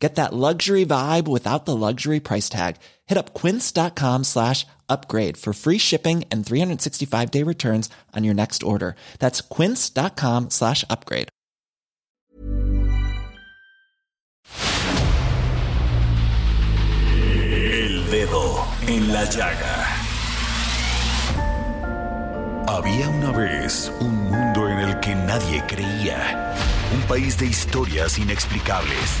Get that luxury vibe without the luxury price tag. Hit up quince.com slash upgrade for free shipping and 365 day returns on your next order. That's quince.com slash upgrade. El dedo en la llaga. Había una vez un mundo en el que nadie creía. Un país de historias inexplicables.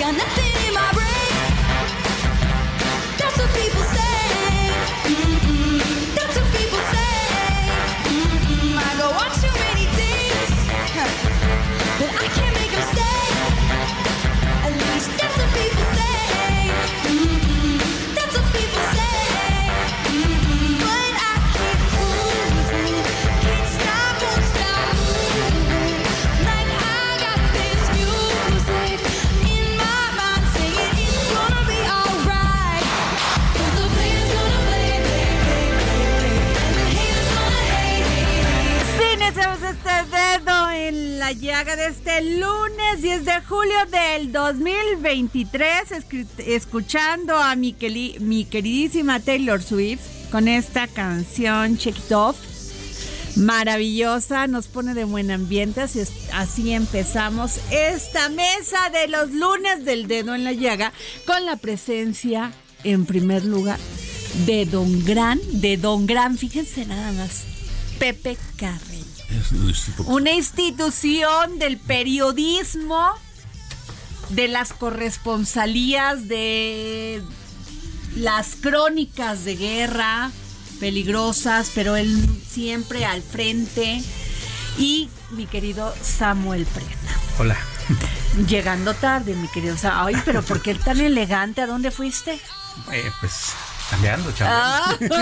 Got nothing in my brain. That's what people say. Este lunes 10 de julio del 2023, escri- escuchando a mi, queridísima Taylor Swift con esta canción Check Off. Maravillosa, nos pone de buen ambiente, así, es- así empezamos esta mesa de los lunes del dedo en la llaga con la presencia en primer lugar de Don Gran, de Don Gran, fíjense nada más, Pepe Carreño. Una institución del periodismo, de las corresponsalías, de las crónicas de guerra peligrosas, pero él siempre al frente. Y mi querido Samuel Prenda. Hola. Llegando tarde, mi querido Samuel. Ay, pero ¿por qué tan elegante? ¿A dónde fuiste? Eh, pues cambiando, chambeando.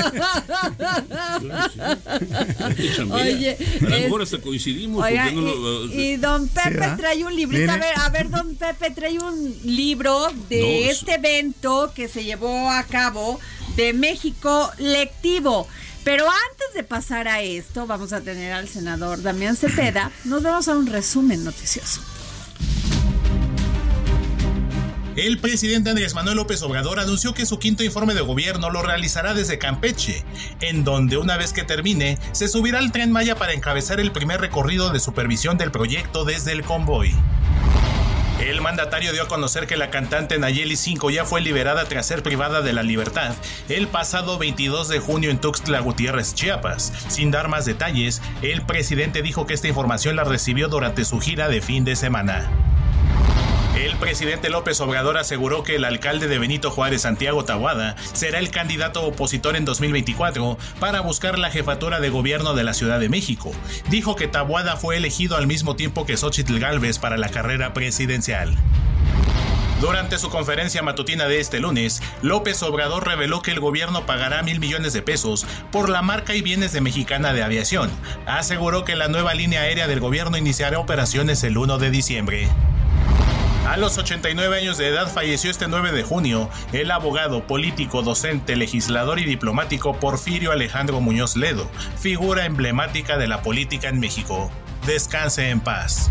Oye, a lo es- mejor hasta coincidimos. Oiga, no y, lo- y don Pepe trae un librito. A ver, a ver, don Pepe trae un libro de No, este evento que se llevó a cabo de México Lectivo. Pero antes de pasar a esto, vamos a tener al senador Damián Cepeda. Nos vamos a un resumen noticioso. El presidente Andrés Manuel López Obrador anunció que su quinto informe de gobierno lo realizará desde Campeche, en donde una vez que termine, se subirá al tren Maya para encabezar el primer recorrido de supervisión del proyecto desde el convoy. El mandatario dio a conocer que la cantante Nayeli 5 ya fue liberada tras ser privada de la libertad el pasado 22 de junio en Tuxtla Gutiérrez, Chiapas. Sin dar más detalles, el presidente dijo que esta información la recibió durante su gira de fin de semana. Presidente López Obrador aseguró que el alcalde de Benito Juárez, Santiago Tahuada, será el candidato opositor en 2024 para buscar la jefatura de gobierno de la Ciudad de México. Dijo que Tahuada fue elegido al mismo tiempo que Xochitl Gálvez para la carrera presidencial. Durante su conferencia matutina de este lunes, López Obrador reveló que el gobierno pagará mil millones de pesos por la marca y bienes de Mexicana de Aviación. Aseguró que la nueva línea aérea del gobierno iniciará operaciones el 1 de diciembre. A los 89 años de edad falleció este 9 de junio el abogado, político, docente, legislador y diplomático Porfirio Alejandro Muñoz Ledo, figura emblemática de la política en México. Descanse en paz.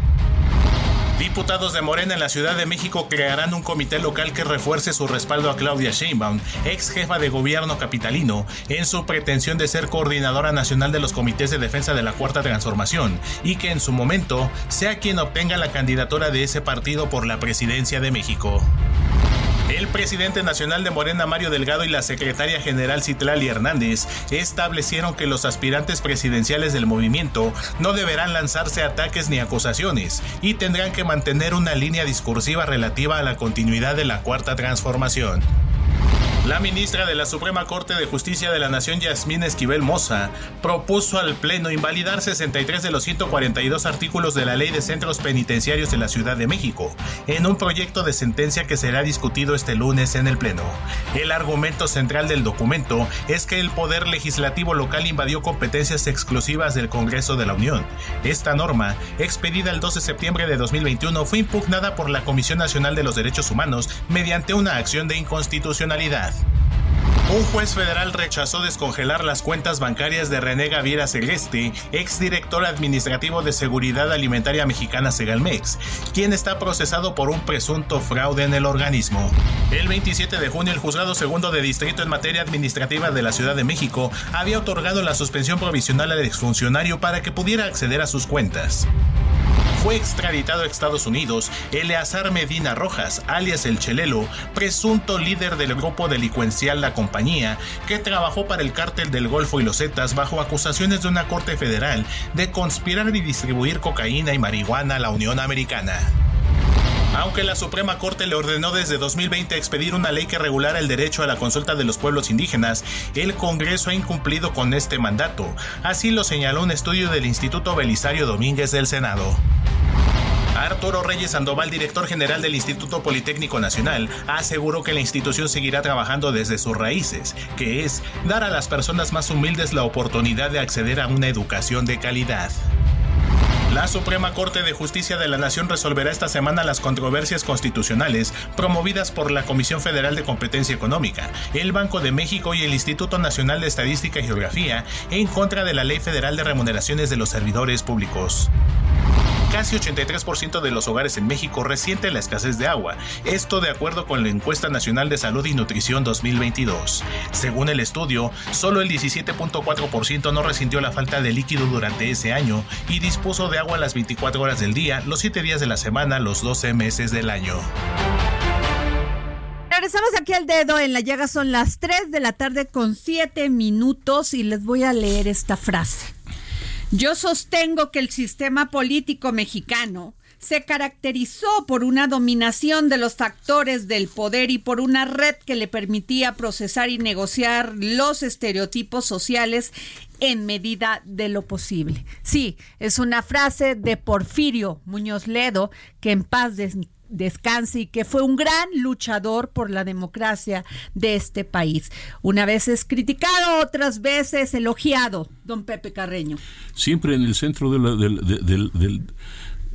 Diputados de Morena en la Ciudad de México crearán un comité local que refuerce su respaldo a Claudia Sheinbaum, ex jefa de gobierno capitalino, en su pretensión de ser coordinadora nacional de los comités de defensa de la Cuarta Transformación y que en su momento sea quien obtenga la candidatura de ese partido por la presidencia de México. El presidente nacional de Morena, Mario Delgado, y la secretaria general Citlali Hernández establecieron que los aspirantes presidenciales del movimiento no deberán lanzarse ataques ni acusaciones y tendrán que mantener una línea discursiva relativa a la continuidad de la cuarta transformación. La ministra de la Suprema Corte de Justicia de la Nación, Yasmín Esquivel Moza, propuso al Pleno invalidar 63 de los 142 artículos de la Ley de Centros Penitenciarios de la Ciudad de México, en un proyecto de sentencia que será discutido este lunes en el Pleno. El argumento central del documento es que el Poder Legislativo local invadió competencias exclusivas del Congreso de la Unión. Esta norma, expedida el 12 de septiembre de 2021, fue impugnada por la Comisión Nacional de los Derechos Humanos mediante una acción de inconstitucionalidad. Peace. Un juez federal rechazó descongelar las cuentas bancarias de René Gaviera Celeste, exdirector administrativo de Seguridad Alimentaria Mexicana Segalmex, quien está procesado por un presunto fraude en el organismo. El 27 de junio, el juzgado segundo de distrito en materia administrativa de la Ciudad de México había otorgado la suspensión provisional al exfuncionario para que pudiera acceder a sus cuentas fue extraditado a Estados Unidos Eleazar Medina Rojas, alias El Chelelo, presunto líder del grupo delincuencial La Compañía, que trabajó para el cártel del Golfo y los Zetas bajo acusaciones de una corte federal de conspirar y distribuir cocaína y marihuana a la Unión Americana. Aunque la Suprema Corte le ordenó desde 2020 expedir una ley que regulara el derecho a la consulta de los pueblos indígenas, el Congreso ha incumplido con este mandato. Así lo señaló un estudio del Instituto Belisario Domínguez del Senado. Arturo Reyes Sandoval, director general del Instituto Politécnico Nacional, aseguró que la institución seguirá trabajando desde sus raíces, que es dar a las personas más humildes la oportunidad de acceder a una educación de calidad. La Suprema Corte de Justicia de la Nación resolverá esta semana las controversias constitucionales promovidas por la Comisión Federal de Competencia Económica, el Banco de México y el Instituto Nacional de Estadística y Geografía en contra de la Ley Federal de Remuneraciones de los Servidores Públicos. Casi 83% de los hogares en México resiente la escasez de agua, esto de acuerdo con la Encuesta Nacional de Salud y Nutrición 2022. Según el estudio, solo el 17.4% no resintió la falta de líquido durante ese año y dispuso de agua las 24 horas del día, los 7 días de la semana, los 12 meses del año. Regresamos aquí al dedo en la llaga, son las 3 de la tarde con 7 minutos y les voy a leer esta frase. Yo sostengo que el sistema político mexicano se caracterizó por una dominación de los factores del poder y por una red que le permitía procesar y negociar los estereotipos sociales en medida de lo posible. Sí, es una frase de Porfirio Muñoz Ledo, que en paz des descanse y que fue un gran luchador por la democracia de este país. Una vez es criticado, otras veces elogiado, don Pepe Carreño. Siempre en el centro de la- del, de- del- del-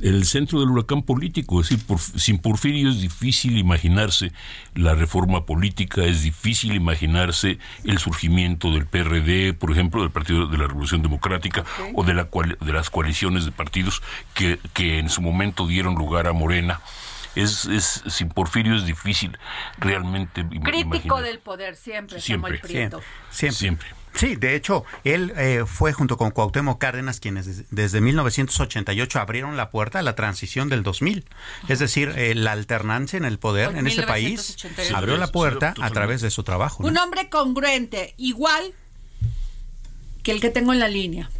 el centro del huracán político, es decir, por- sin Porfirio es difícil imaginarse la reforma política, es difícil imaginarse el surgimiento del PRD, por ejemplo, del Partido de la Revolución Democrática o de, la cual- de las coaliciones de partidos que, que en su momento dieron lugar a Morena. Es, es, sin Porfirio es difícil realmente Crítico imaginar. del poder siempre, Siempre. Samuel Prieto. Siempre. Siempre. Sí, de hecho, él eh, fue junto con Cuauhtémoc Cárdenas quienes des- desde 1988 abrieron la puerta a la transición del 2000. Es decir, eh, la alternancia en el poder Pues en este país 1988. abrió la Sí, puerta a través de su trabajo. ¿no? Un hombre congruente, igual que el que tengo en la línea.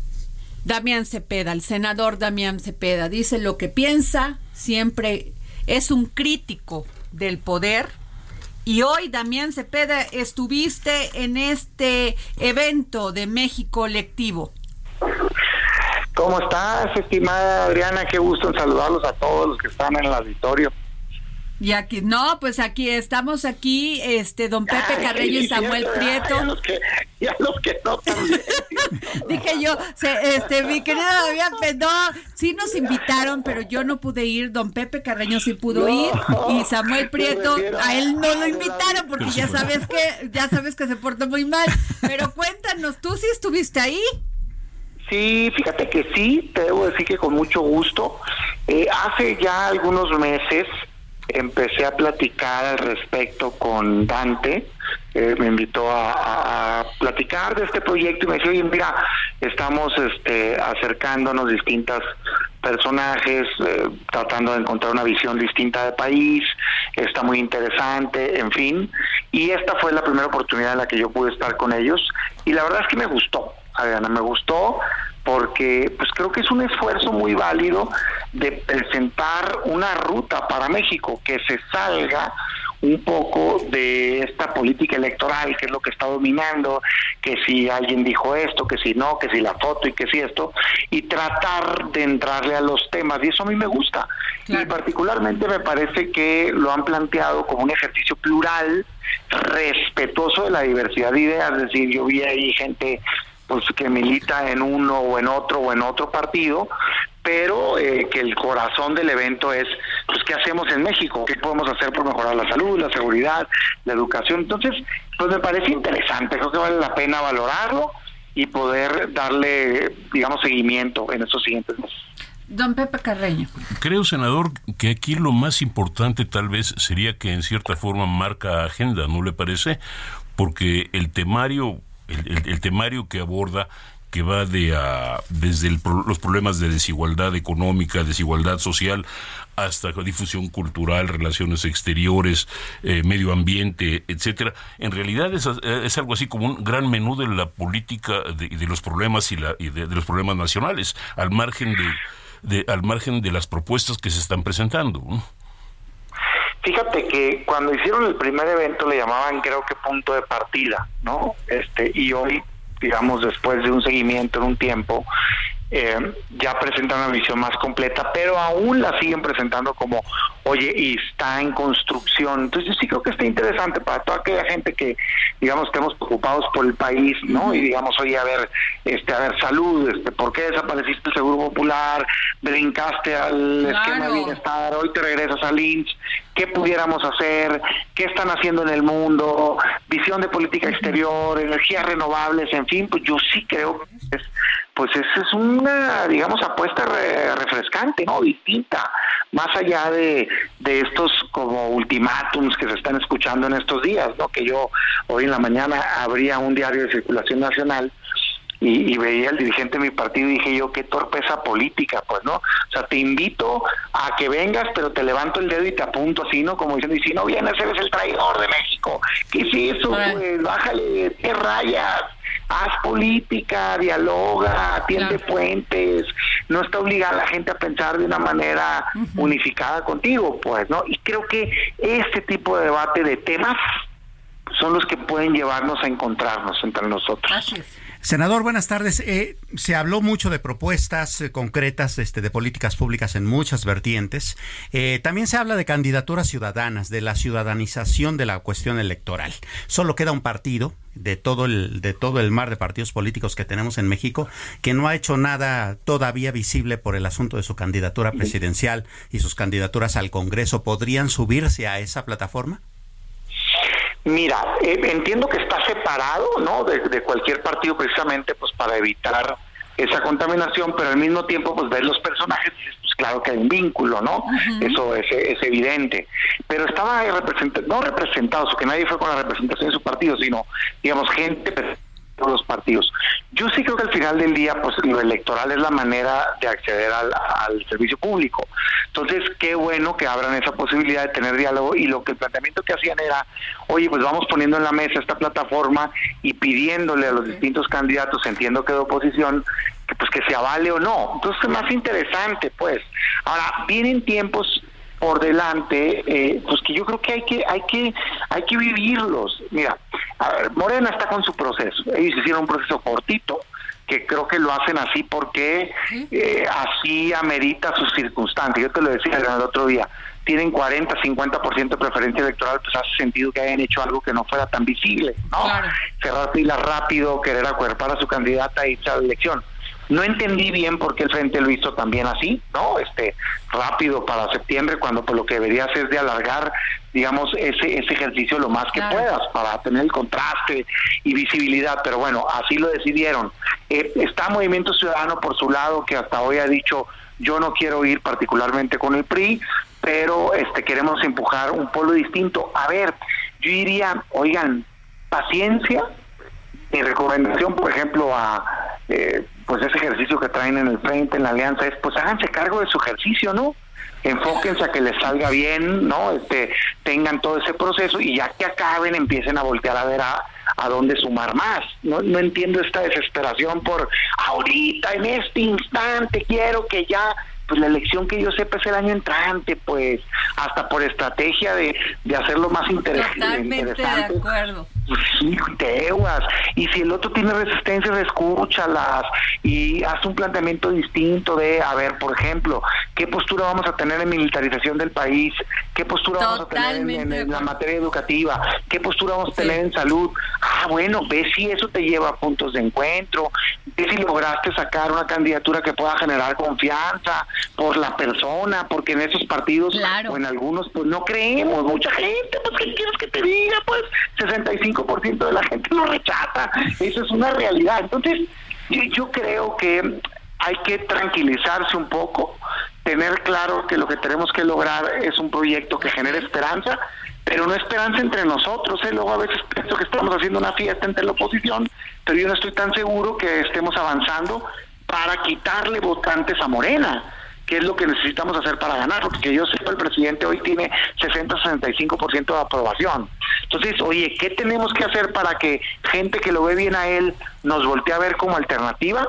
Damián Cepeda, el senador Damián Cepeda, dice lo que piensa, siempre es un crítico del poder. Y hoy, Damián Cepeda, estuviste en este evento de México Colectivo. ¿Cómo estás, estimada Adriana? Qué gusto en saludarlos a todos los que están en el auditorio. Y aquí, no, pues aquí estamos aquí, este, don Pepe Carreño y Samuel Prieto. a los que, y a los que no también. Dije yo, se- este, mi querido pues, no, sí nos invitaron, pero yo no pude ir. Don Pepe Carreño sí pudo No, ir y Samuel Prieto a él no lo invitaron porque ya sabes que ya sabes que se portó muy mal. Pero cuéntanos, ¿tú sí estuviste ahí? Sí, fíjate que sí, te debo decir que con mucho gusto. Eh, hace ya algunos meses empecé a platicar al respecto con Dante, eh, me invitó a, platicar de este proyecto y me dijo, oye, mira, estamos este, acercándonos distintas personajes eh, tratando de encontrar una visión distinta del país, está muy interesante, en fin. Y esta fue la primera oportunidad en la que yo pude estar con ellos y la verdad es que me gustó, Adriana, me gustó porque pues creo que es un esfuerzo muy válido de presentar una ruta para México que se salga un poco de esta política electoral, que es lo que está dominando, que si alguien dijo esto, que si no, que si la foto y que si esto, y tratar de entrarle a los temas. Y eso a mí me gusta. Y particularmente me parece que lo han planteado como un ejercicio plural, respetuoso de la diversidad de ideas. Es decir, yo vi ahí gente pues que milita en uno o en otro o en otro partido, pero eh, que el corazón del evento es, pues, ¿qué hacemos en México? ¿Qué podemos hacer por mejorar la salud, la seguridad, la educación? Entonces, pues me parece interesante, creo que vale la pena valorarlo y poder darle, digamos, seguimiento en estos siguientes meses. Don Pepe Carreño. Creo, senador, que aquí lo más importante tal vez sería que en cierta forma marca agenda, ¿no le parece? Porque el temario, el, temario que aborda que va de a- desde el los problemas de desigualdad económica, desigualdad social, hasta difusión cultural, relaciones exteriores, eh, medio ambiente, etcétera. En realidad es, es algo así como un gran menú de la política de, de los problemas y, la, y de, de los problemas nacionales, al margen de, de- al margen de las propuestas que se están presentando. ¿no? Fíjate que cuando hicieron el primer evento le llamaban creo que punto de partida, ¿no? Este y hoy, digamos, después de un seguimiento en un tiempo, eh, ya presentan una visión más completa, pero aún la siguen presentando como, oye, y está en construcción. Entonces yo sí creo que está interesante para toda aquella gente que, digamos, estemos preocupados por el país, ¿no? Y digamos, oye, a ver, este, a ver, salud, este, ¿por qué desapareciste el Seguro Popular? Brincaste al Claro. esquema de bienestar, hoy te regresas al INSS, ¿qué pudiéramos hacer? ¿Qué están haciendo en el mundo? Visión de política exterior, energías renovables, en fin, pues yo sí creo que es, pues esa es una, digamos, apuesta re- refrescante, ¿no? Distinta, más allá de, de estos como ultimátums que se están escuchando en estos días, ¿no? Que yo hoy en la mañana abría un diario de circulación nacional y, y veía al dirigente de mi partido y dije yo, qué torpeza política, pues, ¿no? O sea, te invito a que vengas, pero te levanto el dedo y te apunto así, ¿no? Como diciendo, y si no vienes, eres el traidor de México. ¿Qué es eso, pues? Bájale, ¿qué rayas? Haz política, dialoga, atiende Claro. puentes, no está obligada la gente a pensar de una manera unificada contigo, pues, ¿no? Y creo que este tipo de debate de temas son los que pueden llevarnos a encontrarnos entre nosotros. Es. Senador, buenas tardes. Eh, se habló mucho de propuestas eh, concretas este, de políticas públicas en muchas vertientes. Eh, también se habla de candidaturas ciudadanas, de la ciudadanización de la cuestión electoral. Solo queda un partido de todo el de todo el mar de partidos políticos que tenemos en México que no ha hecho nada todavía visible por el asunto de su candidatura presidencial y sus candidaturas al Congreso. ¿Podrían subirse a esa plataforma? Mira, eh, entiendo que está separado, ¿no? De, de cualquier partido precisamente, pues para evitar esa contaminación, pero al mismo tiempo, pues ver los personajes, pues claro que hay un vínculo, ¿no? Eso es, es evidente. Pero estaba representado, no representados, que nadie fue con la representación de su partido, sino, digamos, gente todos los partidos. Yo sí creo que al final del día, pues lo electoral es la manera de acceder al, al servicio público. Entonces, qué bueno que abran esa posibilidad de tener diálogo y lo que el planteamiento que hacían era, oye, pues vamos poniendo en la mesa esta plataforma y pidiéndole a los distintos candidatos, entiendo que de oposición, que pues que se avale o no. Entonces, más interesante, pues. Ahora, vienen tiempos por delante, eh, pues que yo creo que hay que hay que hay que vivirlos. Mira, a ver, Morena está con su proceso. Ellos hicieron un proceso cortito que creo que lo hacen así porque eh, así amerita sus circunstancias. Yo te lo decía el otro día. Tienen 40, 50% de preferencia electoral, pues hace sentido que hayan hecho algo que no fuera tan visible, ¿no? Claro. Cerrar filas rápido, querer acuerpar a su candidata y irse a la elección. No entendí bien por qué el Frente lo hizo también así, ¿no? Este, rápido para septiembre, cuando pues, lo que debería hacer es de alargar, digamos, ese, ese ejercicio lo más que Claro. puedas para tener el contraste y visibilidad. Pero bueno, así lo decidieron. Eh, está Movimiento Ciudadano por su lado, que hasta hoy ha dicho, yo no quiero ir particularmente con el PRI, pero este queremos empujar un polo distinto. A ver, yo diría, oigan, paciencia, mi recomendación, por ejemplo, a eh, pues ese ejercicio que traen en el frente, en la alianza, es pues háganse cargo de su ejercicio, ¿no? Enfóquense a que les salga bien, ¿no? Este, tengan todo ese proceso y ya que acaben empiecen a voltear a ver a, a dónde sumar más. No, no entiendo esta desesperación por ahorita, en este instante, quiero que ya pues la elección que yo sepa es el año entrante, pues hasta por estrategia de, de hacerlo más interes- Totalmente de interesante. acuerdo. Pues sí, teguas. Y si el otro tiene resistencias, escúchalas y haz un planteamiento distinto de, a ver, por ejemplo, ¿qué postura vamos a tener en militarización del país? ¿Qué postura vamos a tener en, la materia educativa? ¿Qué postura vamos a Sí. tener en salud? Ah, bueno, ve si eso te lleva a puntos de encuentro, ve si lograste sacar una candidatura que pueda generar confianza por la persona, porque en esos partidos Claro. o en algunos pues no creemos, mucha gente, pues ¿qué quieres que te diga? Pues 65% de la gente lo rechaza, eso es una realidad. Entonces, yo, yo creo que hay que tranquilizarse un poco, tener claro que lo que tenemos que lograr es un proyecto que genere esperanza, pero no esperanza entre nosotros. ¿eh? Luego a veces pienso que estamos haciendo una fiesta entre la oposición, pero yo no estoy tan seguro que estemos avanzando para quitarle votantes a Morena que es lo que necesitamos hacer para ganar, porque que yo sepa el presidente hoy tiene 60-65% de aprobación. Entonces, oye, ¿qué tenemos que hacer para que gente que lo ve bien a él nos voltee a ver como alternativa?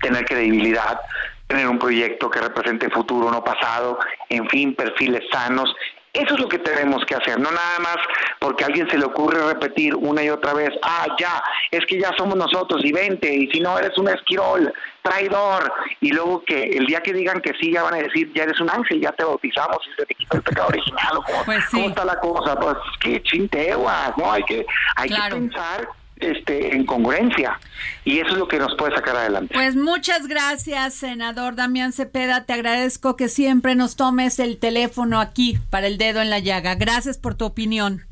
Tener credibilidad, tener un proyecto que represente futuro, no pasado, en fin, perfiles sanos. Eso es lo que tenemos que hacer, no nada más porque a alguien se le ocurre repetir una y otra vez, ah, ya, es que ya somos nosotros y vente, y si no eres un esquirol, traidor, y luego que el día que digan que sí, ya van a decir, ya eres un ángel, ya te bautizamos y se te quita el pecado original, o cómo, Pues sí. cómo está la cosa, pues que chinteguas, ¿no? Hay que, hay Claro. que pensar este, en congruencia, y eso es lo que nos puede sacar adelante. Pues muchas gracias, senador Damián Cepeda. Te agradezco que siempre nos tomes el teléfono aquí para el dedo en la llaga. Gracias por tu opinión.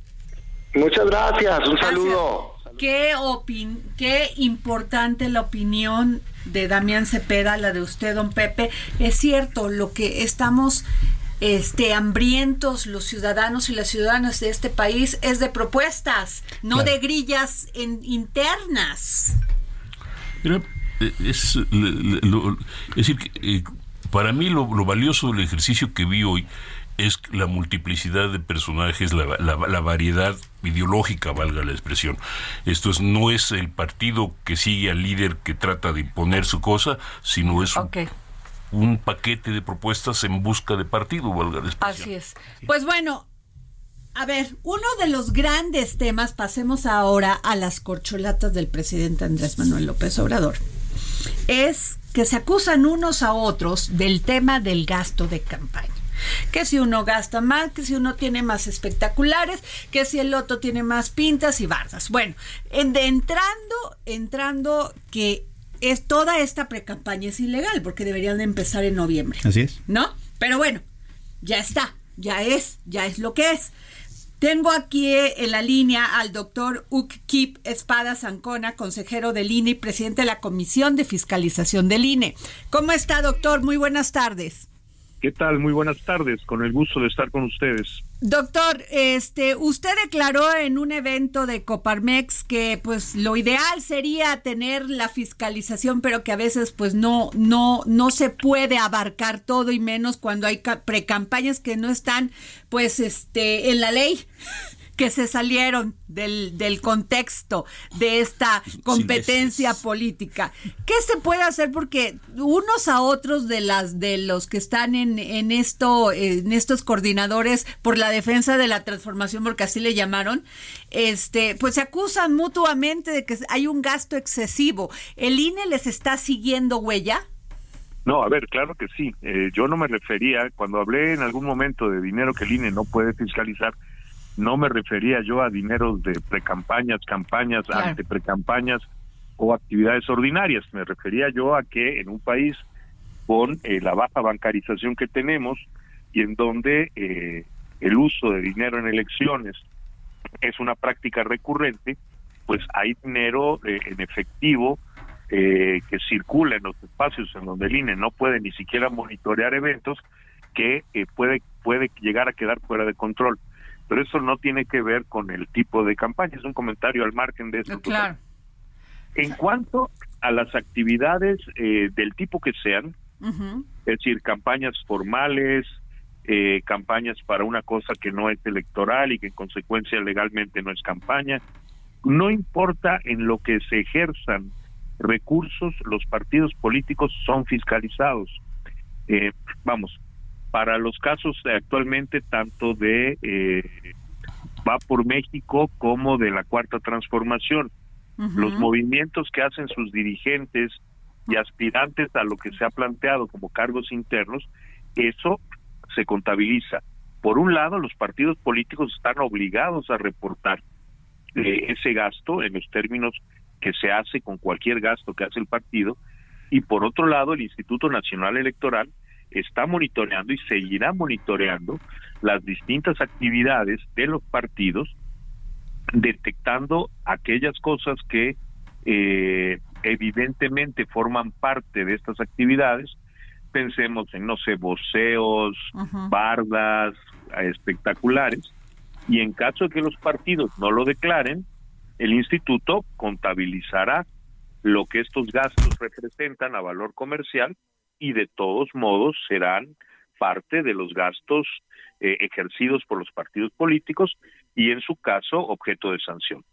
Muchas gracias, un Gracias. saludo. Qué, opin qué importante la opinión de Damián Cepeda, la de usted, don Pepe. Es cierto, lo que estamos este, hambrientos los ciudadanos y las ciudadanas de este país es de propuestas, no Claro. de grillas en- internas. Mira, eh, es, lo- decir, que, eh, para mí lo, lo valioso del ejercicio que vi hoy es la multiplicidad de personajes, la, la- la variedad ideológica, valga la expresión. Esto es, no es el partido que sigue al líder que trata de imponer su cosa, sino es un. Un paquete de propuestas en busca de partido, valga la expresión. Así es. Pues bueno, a ver, uno de los grandes temas, pasemos ahora a las corcholatas del presidente Andrés Manuel López Obrador, es que se acusan unos a otros del tema del gasto de campaña. Que si uno gasta más, que si uno tiene más espectaculares, que si el otro tiene más pintas y bardas. Bueno, en- de entrando, entrando que es toda esta precampaña es ilegal porque deberían de empezar en noviembre. Así es. ¿no? Pero bueno, ya está, ya es, ya es lo que es. Tengo aquí eh, en la línea al doctor Ukip Espada Zancona, consejero del INE y presidente de la Comisión de Fiscalización del INE. ¿Cómo está, doctor? Muy buenas tardes. ¿Qué tal? Muy buenas tardes, con el gusto de estar con ustedes. Doctor, este, usted declaró en un evento de Coparmex que pues lo ideal sería tener la fiscalización, pero que a veces pues no no no se puede abarcar todo y menos cuando hay ca- precampañas que no están pues este en la ley que se salieron del, del contexto de esta competencia política. ¿Qué se puede hacer? Porque unos a otros de las de los que están en, en esto, en estos coordinadores por la defensa de la transformación, porque así le llamaron, este, pues se acusan mutuamente de que hay un gasto excesivo. ¿El INE les está siguiendo huella? No, a ver, claro que sí. Eh, yo no me refería, cuando hablé en algún momento de dinero que el INE no puede fiscalizar, no me refería yo a dineros de precampañas, campañas, Claro. ante precampañas o actividades ordinarias. Me refería yo a que en un país con eh, la baja bancarización que tenemos y en donde eh, el uso de dinero en elecciones es una práctica recurrente, pues hay dinero eh, en efectivo eh, que circula en los espacios en donde el INE no puede ni siquiera monitorear eventos que eh, puede puede llegar a quedar fuera de control. Pero eso no tiene que ver con el tipo de campaña, es un comentario al margen de eso. Claro. En cuanto a las actividades eh, del tipo que sean, es decir, campañas formales, eh, campañas para una cosa que no es electoral y que en consecuencia legalmente no es campaña. No importa en lo que se ejerzan recursos, los partidos políticos son fiscalizados. Eh, vamos, para los casos de actualmente tanto de eh, Va por México como de la Cuarta Transformación, los movimientos que hacen sus dirigentes y aspirantes a lo que se ha planteado como cargos internos, eso se contabiliza. Por un lado, los partidos políticos están obligados a reportar eh, ese gasto en los términos que se hace con cualquier gasto que hace el partido, y por otro lado, el Instituto Nacional Electoral está monitoreando y seguirá monitoreando las distintas actividades de los partidos, detectando aquellas cosas que eh, evidentemente forman parte de estas actividades. Pensemos en, no sé, voceos, bardas, espectaculares, y en caso de que los partidos no lo declaren, el instituto contabilizará lo que estos gastos representan a valor comercial y de todos modos serán parte de los gastos eh, ejercidos por los partidos políticos y en su caso objeto de sanción.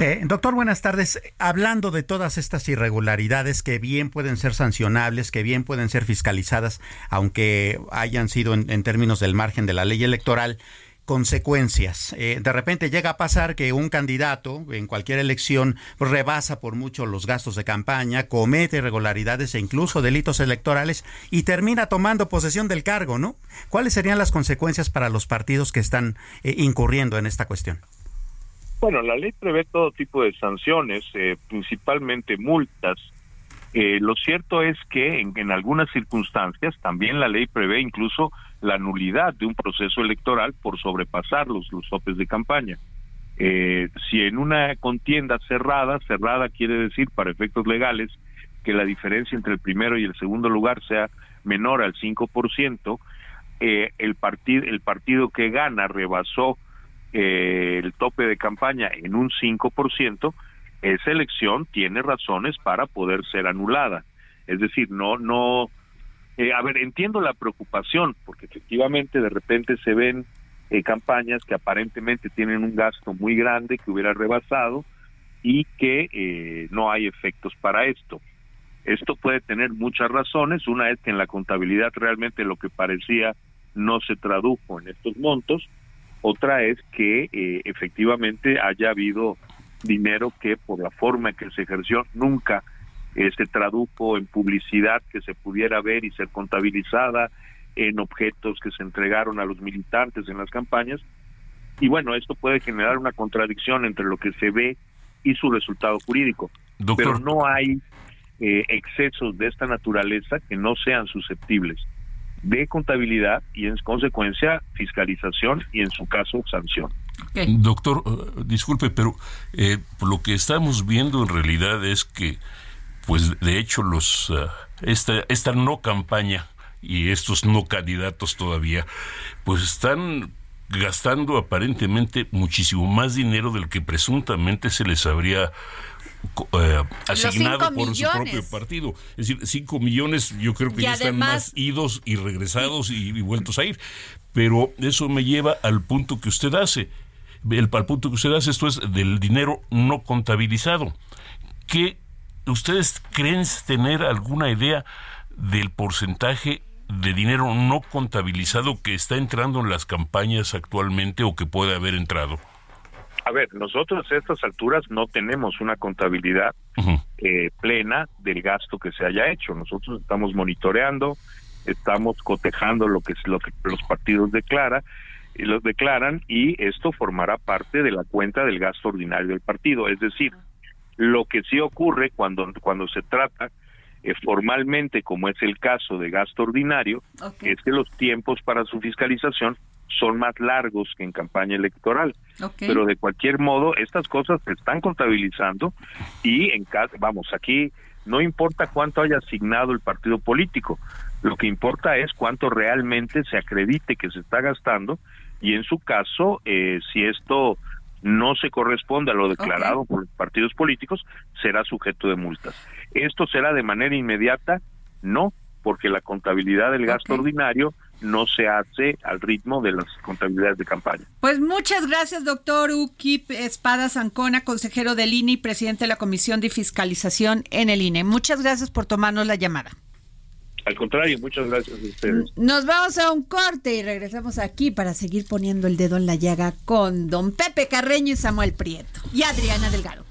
Eh, doctor, buenas tardes. Hablando de todas estas irregularidades que bien pueden ser sancionables, que bien pueden ser fiscalizadas, aunque hayan sido en, en términos del margen de la ley electoral, consecuencias. Eh, de repente llega a pasar que un candidato en cualquier elección rebasa por mucho los gastos de campaña, comete irregularidades e incluso delitos electorales y termina tomando posesión del cargo, ¿no? ¿Cuáles serían las consecuencias para los partidos que están eh, incurriendo en esta cuestión? Bueno, la ley prevé todo tipo de sanciones, eh, principalmente multas. Lo cierto es que en, en algunas circunstancias también la ley prevé incluso la nulidad de un proceso electoral por sobrepasar los, los topes de campaña. Eh, si en una contienda cerrada, cerrada quiere decir para efectos legales que la diferencia entre el primero y el segundo lugar sea menor al 5%, eh, el, partido el partido que gana rebasó eh, el tope de campaña en un 5%, esa elección tiene razones para poder ser anulada. Es decir, no, no, eh, a ver, entiendo la preocupación, porque efectivamente de repente se ven eh, campañas que aparentemente tienen un gasto muy grande que hubiera rebasado y que eh, no hay efectos para esto. Esto puede tener muchas razones. Una es que en la contabilidad realmente lo que parecía no se tradujo en estos montos. Otra es que eh, efectivamente haya habido dinero que por la forma en que se ejerció nunca eh, se tradujo en publicidad que se pudiera ver y ser contabilizada, en objetos que se entregaron a los militantes en las campañas. Y bueno, esto puede generar una contradicción entre lo que se ve y su resultado jurídico. Doctor. Pero no hay eh, excesos de esta naturaleza que no sean susceptibles de contabilidad y en consecuencia fiscalización y en su caso sanción. Ok. Doctor, eh, disculpe, pero eh, lo que estamos viendo en realidad es que, pues de hecho, los eh, esta, esta no campaña y estos no candidatos todavía, pues están gastando aparentemente muchísimo más dinero del que presuntamente se les habría eh, asignado por su propio partido. Es decir, 5 millones yo creo que Y ya están más idos y regresados y, y vueltos a ir. Pero eso me lleva al punto que usted hace. El, al punto que usted hace, esto es del dinero no contabilizado. ¿Qué ustedes creen tener alguna idea del porcentaje de dinero no contabilizado que está entrando en las campañas actualmente o que puede haber entrado? A ver, nosotros a estas alturas no tenemos una contabilidad eh, plena del gasto que se haya hecho. Nosotros estamos monitoreando, estamos cotejando lo que, lo que los partidos declara, y los declaran y esto formará parte de la cuenta del gasto ordinario del partido. Es decir, lo que sí ocurre cuando, cuando se trata eh, formalmente, como es el caso de gasto ordinario, es que los tiempos para su fiscalización son más largos que en campaña electoral. Pero de cualquier modo, estas cosas se están contabilizando y en caso, vamos, aquí no importa cuánto haya asignado el partido político, lo que importa es cuánto realmente se acredite que se está gastando y en su caso, eh, si esto no se corresponde a lo declarado por los partidos políticos, será sujeto de multas. ¿Esto será de manera inmediata? No, porque la contabilidad del gasto ordinario no se hace al ritmo de las contabilidades de campaña. Pues muchas gracias, doctor Ukip Espada Zancona, consejero del INE y presidente de la Comisión de Fiscalización en el INE. Muchas gracias por tomarnos la llamada. Al contrario, muchas gracias a ustedes. Nos vamos a un corte y regresamos aquí para seguir poniendo el dedo en la llaga con don Pepe Carreño y Samuel Prieto y Adriana Delgado.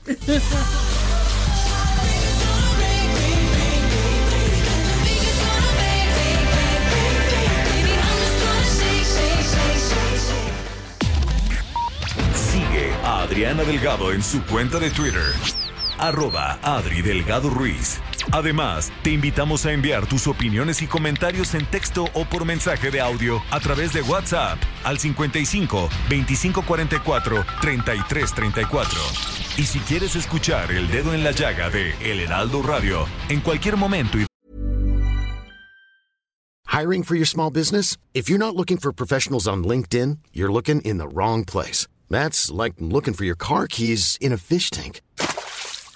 Sigue a Adriana Delgado en su cuenta de Twitter. Arroba Adri Delgado Ruiz. Además, te invitamos a enviar tus opiniones y comentarios en texto o por mensaje de audio a través de WhatsApp al 55 2544 3334. Y si quieres escuchar El Dedo en la Llaga de El Heraldo Radio en cualquier momento y Hiring for your small business? If you're not looking for professionals on LinkedIn, you're looking in the wrong place. That's like looking for your car keys in a fish tank.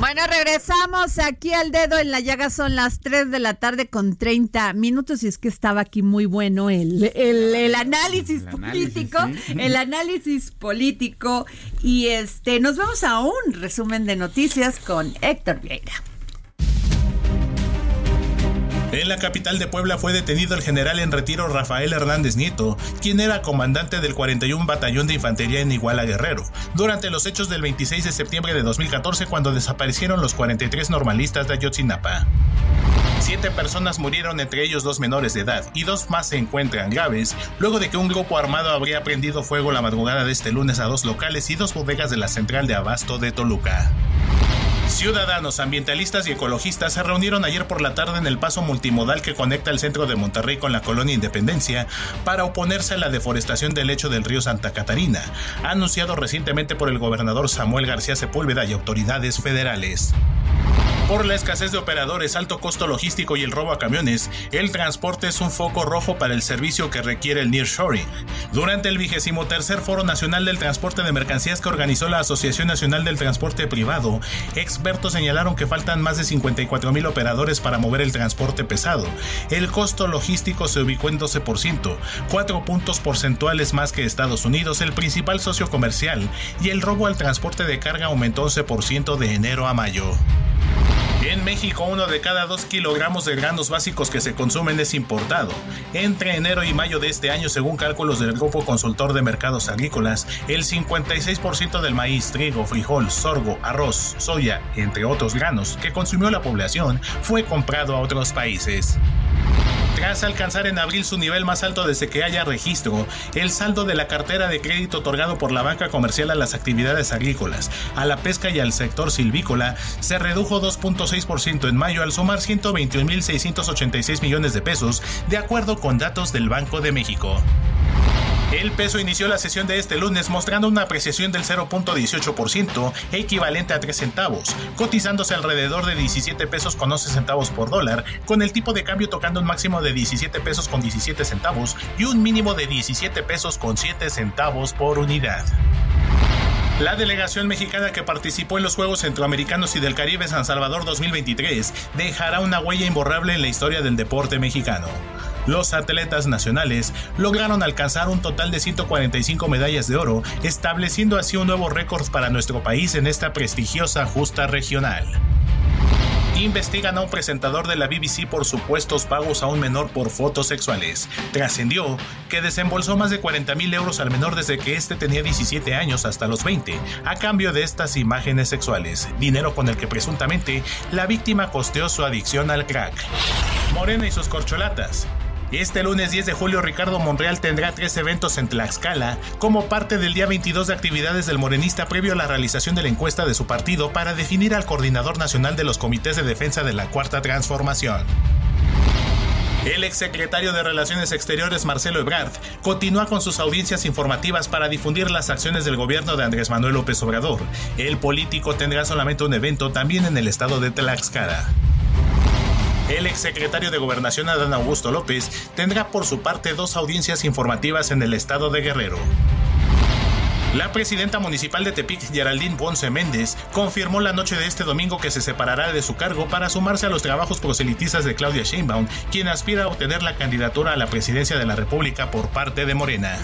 Bueno, regresamos aquí al dedo en la llaga. Son las 3 de la tarde con 30 minutos. Y es que estaba aquí muy bueno el, el, el análisis político. El análisis político. Y este, nos vamos a un resumen de noticias con Héctor Vieira. En la capital de Puebla fue detenido el general en retiro Rafael Hernández Nieto, quien era comandante del 41 Batallón de Infantería en Iguala Guerrero, durante los hechos del 26 de septiembre de 2014 cuando desaparecieron los 43 normalistas de Ayotzinapa. Siete personas murieron, entre ellos dos menores de edad, y dos más se encuentran graves, luego de que un grupo armado habría prendido fuego la madrugada de este lunes a dos locales y dos bodegas de la central de abasto de Toluca. Ciudadanos, ambientalistas y ecologistas se reunieron ayer por la tarde en el paso multimodal que conecta el centro de Monterrey con la colonia Independencia para oponerse a la deforestación del lecho del río Santa Catarina, anunciado recientemente por el gobernador Samuel García Sepúlveda y autoridades federales. Por la escasez de operadores, alto costo logístico y el robo a camiones, el transporte es un foco rojo para el servicio que requiere el nearshoring. Durante el vigésimo tercer Foro Nacional del Transporte de Mercancías que organizó la Asociación Nacional del Transporte Privado, expertos señalaron que faltan más de 54 mil operadores para mover el transporte pesado. El costo logístico se ubicó en 12%, cuatro puntos porcentuales más que Estados Unidos, el principal socio comercial, y el robo al transporte de carga aumentó 11% de enero a mayo. En México, uno de cada dos kilogramos de granos básicos que se consumen es importado. Entre enero y mayo de este año, según cálculos del Grupo Consultor de Mercados Agrícolas, el 56% del maíz, trigo, frijol, sorgo, arroz, soya, entre otros granos, que consumió la población, fue comprado a otros países. Tras alcanzar en abril su nivel más alto desde que haya registro, el saldo de la cartera de crédito otorgado por la banca comercial a las actividades agrícolas, a la pesca y al sector silvícola se redujo 2.6% en mayo al sumar 121.686 millones de pesos, de acuerdo con datos del Banco de México. El peso inició la sesión de este lunes mostrando una apreciación del 0.18%, equivalente a 3 centavos, cotizándose alrededor de 17 pesos con 11 centavos por dólar, con el tipo de cambio tocando un máximo de 17 pesos con 17 centavos y un mínimo de 17 pesos con 7 centavos por unidad. La delegación mexicana que participó en los Juegos Centroamericanos y del Caribe San Salvador 2023 dejará una huella imborrable en la historia del deporte mexicano. Los atletas nacionales lograron alcanzar un total de 145 medallas de oro, estableciendo así un nuevo récord para nuestro país en esta prestigiosa justa regional. Investigan a un presentador de la BBC por supuestos pagos a un menor por fotos sexuales. Trascendió que desembolsó más de 40 mil euros al menor desde que este tenía 17 años hasta los 20, a cambio de estas imágenes sexuales, dinero con el que presuntamente la víctima costeó su adicción al crack. Morena y sus corcholatas. Este lunes 10 de julio Ricardo Monreal tendrá tres eventos en Tlaxcala como parte del día 22 de actividades del morenista previo a la realización de la encuesta de su partido para definir al coordinador nacional de los comités de defensa de la Cuarta Transformación. El exsecretario de Relaciones Exteriores Marcelo Ebrard continúa con sus audiencias informativas para difundir las acciones del gobierno de Andrés Manuel López Obrador. El político tendrá solamente un evento también en el estado de Tlaxcala. El exsecretario de Gobernación Adán Augusto López tendrá por su parte dos audiencias informativas en el estado de Guerrero. La presidenta municipal de Tepic, Geraldine Ponce Méndez, confirmó la noche de este domingo que se separará de su cargo para sumarse a los trabajos proselitistas de Claudia Sheinbaum, quien aspira a obtener la candidatura a la presidencia de la República por parte de Morena.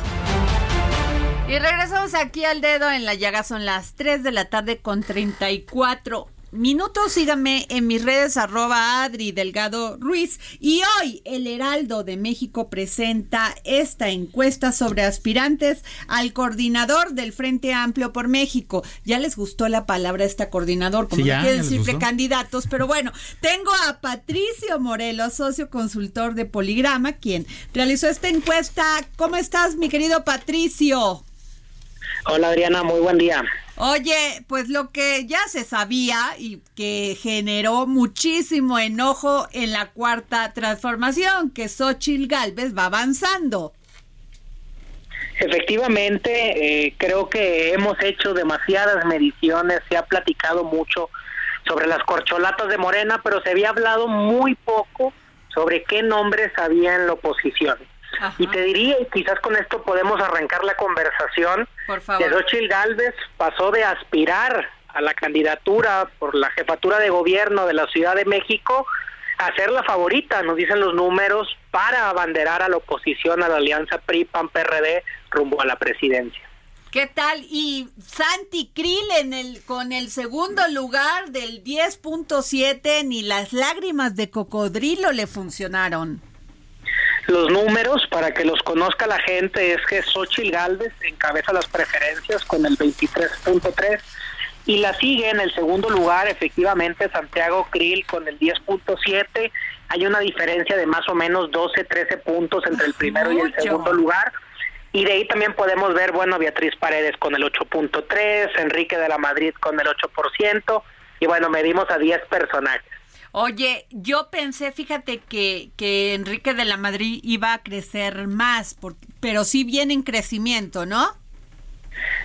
Y regresamos aquí al dedo en la llaga. Son las 3 de la tarde con 34 minutos. Síganme en mis redes arroba Adri Delgado Ruiz. Y hoy el Heraldo de México presenta esta encuesta sobre aspirantes al coordinador del Frente Amplio por México. Ya les gustó la palabra esta coordinador, como Sí, no ya, quiere ya les decir precandidatos, pero bueno, tengo a Patricio Morelos, socio consultor de Poligrama, quien realizó esta encuesta. ¿Cómo estás, mi querido Patricio? Hola Adriana, muy buen día. Oye, pues lo que ya se sabía y que generó muchísimo enojo en la cuarta transformación, que Xochil Gálvez va avanzando. Efectivamente, eh, creo que hemos hecho demasiadas mediciones, se ha platicado mucho sobre las corcholatas de Morena, pero se había hablado muy poco sobre qué nombres había en la oposición. Y te diría, y quizás con esto podemos arrancar la conversación, Por que favor. Xochitl Galvez pasó de aspirar a la candidatura por la jefatura de gobierno de la Ciudad de México a ser la favorita, nos dicen los números, para abanderar a la oposición a la alianza PRI-PAN-PRD rumbo a la presidencia. ¿Qué tal? Y Santi Krill en el, con el segundo lugar del 10.7, ni las lágrimas de cocodrilo le funcionaron. Los números, para que los conozca la gente, es que Xochitl Galvez encabeza las preferencias con el 23.3 y la sigue en el segundo lugar, efectivamente, Santiago Krill con el 10.7. Hay una diferencia de más o menos 12, 13 puntos entre el primero y el segundo lugar. Y de ahí también podemos ver, bueno, Beatriz Paredes con el 8.3, Enrique de la Madrid con el 8%, y bueno, medimos a 10 personajes. Oye, yo pensé, fíjate que, que Enrique de la Madrid iba a crecer más, por- pero sí viene en crecimiento, ¿no?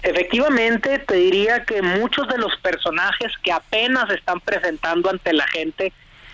Efectivamente, te diría que muchos de los personajes que apenas están presentando ante la gente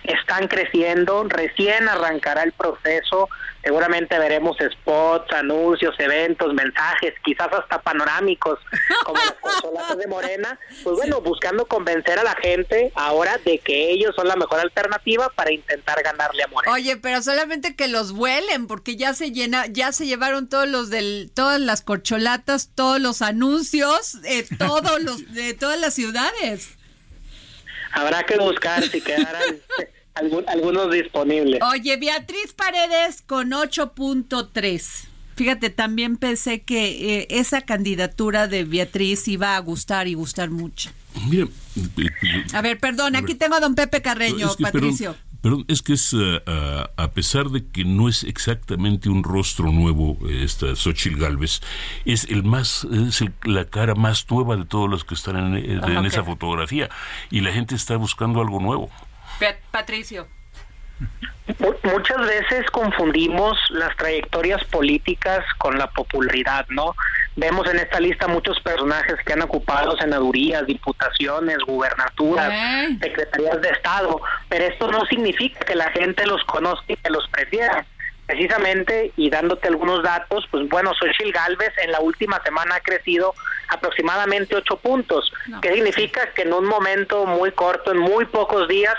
están creciendo, recién arrancará el proceso, seguramente veremos spots, anuncios, eventos, mensajes, quizás hasta panorámicos, como las consolatas de Morena, pues bueno, buscando convencer a la gente ahora de que ellos son la mejor alternativa para intentar ganarle a Morena. Oye, pero solamente que los vuelen, porque ya se llena, ya se llevaron todos los del, todas las corcholatas, todos los anuncios, eh, todos los de todas las ciudades. Habrá que buscar si quedaran algunos disponibles. Oye, Beatriz Paredes con 8.3. Fíjate, también pensé que eh, esa candidatura de Beatriz iba a gustar y gustar mucho. Mira, eh, eh, A ver, perdón, aquí tengo a don Pepe Carreño, es que, Patricio. Perdón, perdón, es que es, eh, ah, a pesar de que no es exactamente un rostro nuevo, eh, esta Xochitl Galvez, es el más, es el- la cara más nueva de todos los que están en, eh, en Ah, esa fotografía. Y la gente está buscando algo nuevo. Patricio. Mu- Muchas veces confundimos las trayectorias políticas con la popularidad, ¿no? Vemos en esta lista muchos personajes que han ocupado senadurías, diputaciones, gubernaturas, Eh. secretarías de Estado, pero esto no significa que la gente los conozca y que los prefiera. Precisamente, y dándote algunos datos, pues bueno, Xochitl Galvez en la última semana ha crecido aproximadamente ocho puntos. ¿Qué significa? Que en un momento muy corto, en muy pocos días,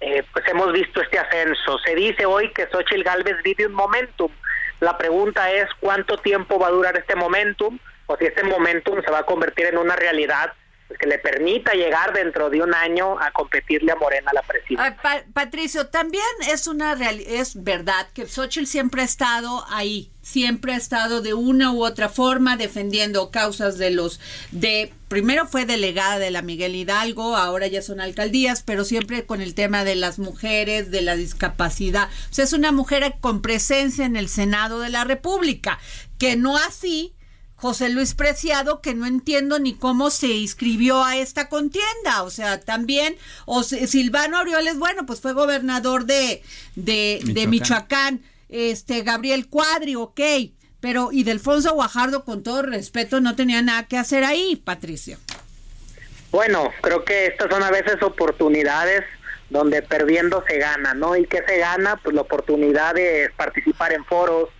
eh, pues hemos visto este ascenso. Se dice hoy que Xochitl Galvez vive un momentum. La pregunta es cuánto tiempo va a durar este momentum o si este momentum se va a convertir en una realidad pues, que le permita llegar dentro de un año a competirle a Morena la presidencia. Pa- Patricio, también es una real- es verdad que Xochitl siempre ha estado ahí, siempre ha estado de una u otra forma defendiendo causas de los de primero fue delegada de la Miguel Hidalgo, ahora ya son alcaldías, pero siempre con el tema de las mujeres, de la discapacidad. O sea, es una mujer con presencia en el Senado de la República, que no así José Luis Preciado, que no entiendo ni cómo se inscribió a esta contienda. O sea, también, o Silvano Aureoles, bueno, pues fue gobernador de, de, de Michoacán. Este, Gabriel Cuadri, ok. Pero, y Delfonso Guajardo, con todo respeto, no tenía nada que hacer ahí, Patricio. Bueno, creo que estas son a veces oportunidades donde perdiendo se gana, ¿no? ¿Y qué se gana? Pues la oportunidad de participar en foros,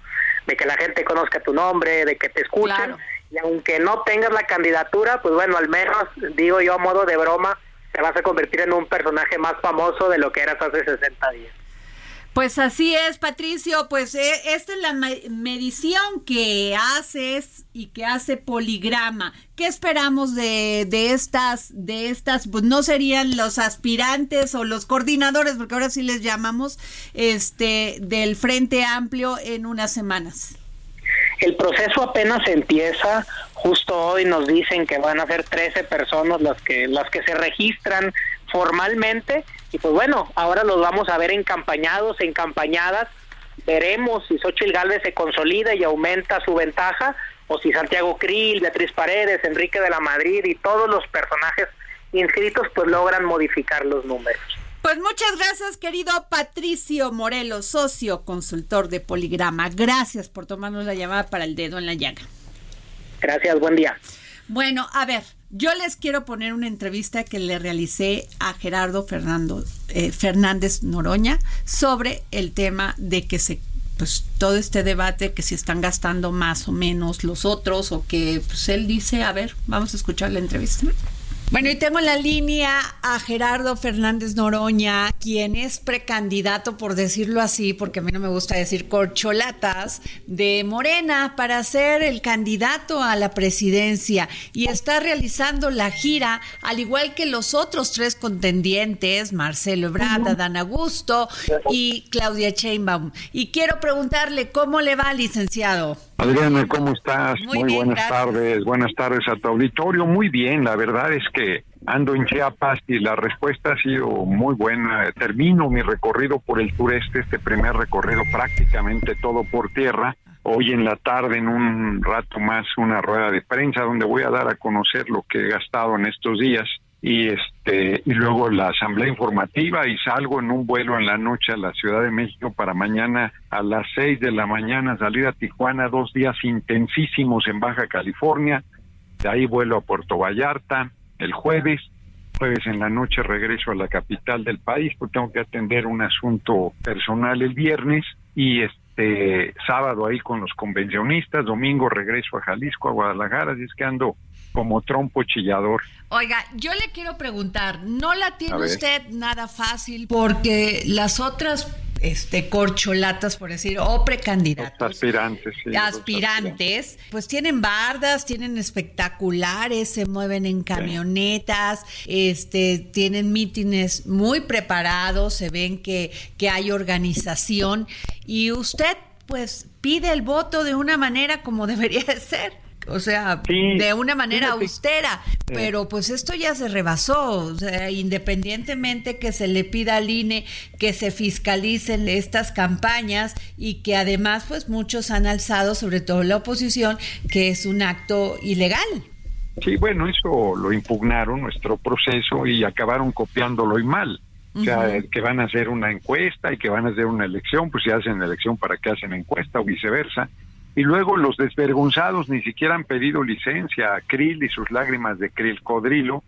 de que la gente conozca tu nombre, de que te escuchen. Y aunque no tengas la candidatura, pues bueno, al menos, digo yo a modo de broma, te vas a convertir en un personaje más famoso de lo que eras hace 60 días. Pues así es, Patricio. Pues eh, esta es la me- medición que haces y que hace Poligrama. ¿Qué esperamos de, de estas, de estas? Pues no serían los aspirantes o los coordinadores, porque ahora sí les llamamos, este, del Frente Amplio en unas semanas. El proceso apenas empieza. Justo hoy nos dicen que van a ser 13 personas las que las que se registran formalmente y pues bueno, ahora los vamos a ver encampañados, encampañadas. Veremos si Xochitl Galvez se consolida y aumenta su ventaja o si Santiago Krill, Beatriz Paredes, Enrique de la Madrid y todos los personajes inscritos pues logran modificar los números. Pues muchas gracias, querido Patricio Morelos, socio consultor de Poligrama. Gracias por tomarnos la llamada para el dedo en la llaga. Gracias, buen día. Bueno, a ver, yo les quiero poner una entrevista que le realicé a Gerardo Fernando, eh, Fernández Noroña sobre el tema de que se pues todo este debate que si están gastando más o menos los otros o que pues él dice, a ver, vamos a escuchar la entrevista. Bueno, y tengo en la línea a Gerardo Fernández Noroña, quien es precandidato, por decirlo así, porque a mí no me gusta decir corcholatas, de Morena para ser el candidato a la presidencia y está realizando la gira, al igual que los otros tres contendientes, Marcelo Ebrard, Adán Augusto y Claudia Sheinbaum. Y quiero preguntarle, ¿cómo le va, licenciado? Adriana, ¿cómo estás? Muy Muy, bien, buenas gracias. tardes. Buenas tardes a tu auditorio. Muy bien, la verdad es que ando en Chiapas y la respuesta ha sido muy buena. Termino mi recorrido por el sureste, este primer recorrido prácticamente todo por tierra. Hoy en la tarde, en un rato más, una rueda de prensa donde voy a dar a conocer lo que he gastado en estos días y este y luego la asamblea informativa y salgo en un vuelo en la noche a la Ciudad de México para mañana a las seis de la mañana salir a Tijuana dos días intensísimos en Baja California de ahí vuelo a Puerto Vallarta el jueves jueves en la noche regreso a la capital del país porque tengo que atender un asunto personal el viernes y este sábado ahí con los convencionistas domingo regreso a Jalisco a Guadalajara así es que ando como trompo chillador Oiga, yo le quiero preguntar, ¿no la tiene usted nada fácil? Porque las otras este corcholatas, por decir, o precandidatos, aspirantes sí, los aspirantes, pues tienen bardas, tienen espectaculares, se mueven en camionetas, este, tienen mítines muy preparados, se ven que, que hay organización y usted pues pide el voto de una manera como debería de ser. O sea, de una manera austera, pero pues esto ya se rebasó, o sea, independientemente que se le pida al INE que se fiscalicen estas campañas y que además pues muchos han alzado, sobre todo la oposición, que es un acto ilegal. Sí, bueno, eso lo impugnaron nuestro proceso y acabaron copiándolo y mal. O sea, que van a hacer una encuesta y que van a hacer una elección, pues si hacen elección, ¿para qué hacen encuesta o viceversa? Y luego los desvergonzados ni siquiera han pedido licencia. Krill y sus lágrimas de Krill Codrilo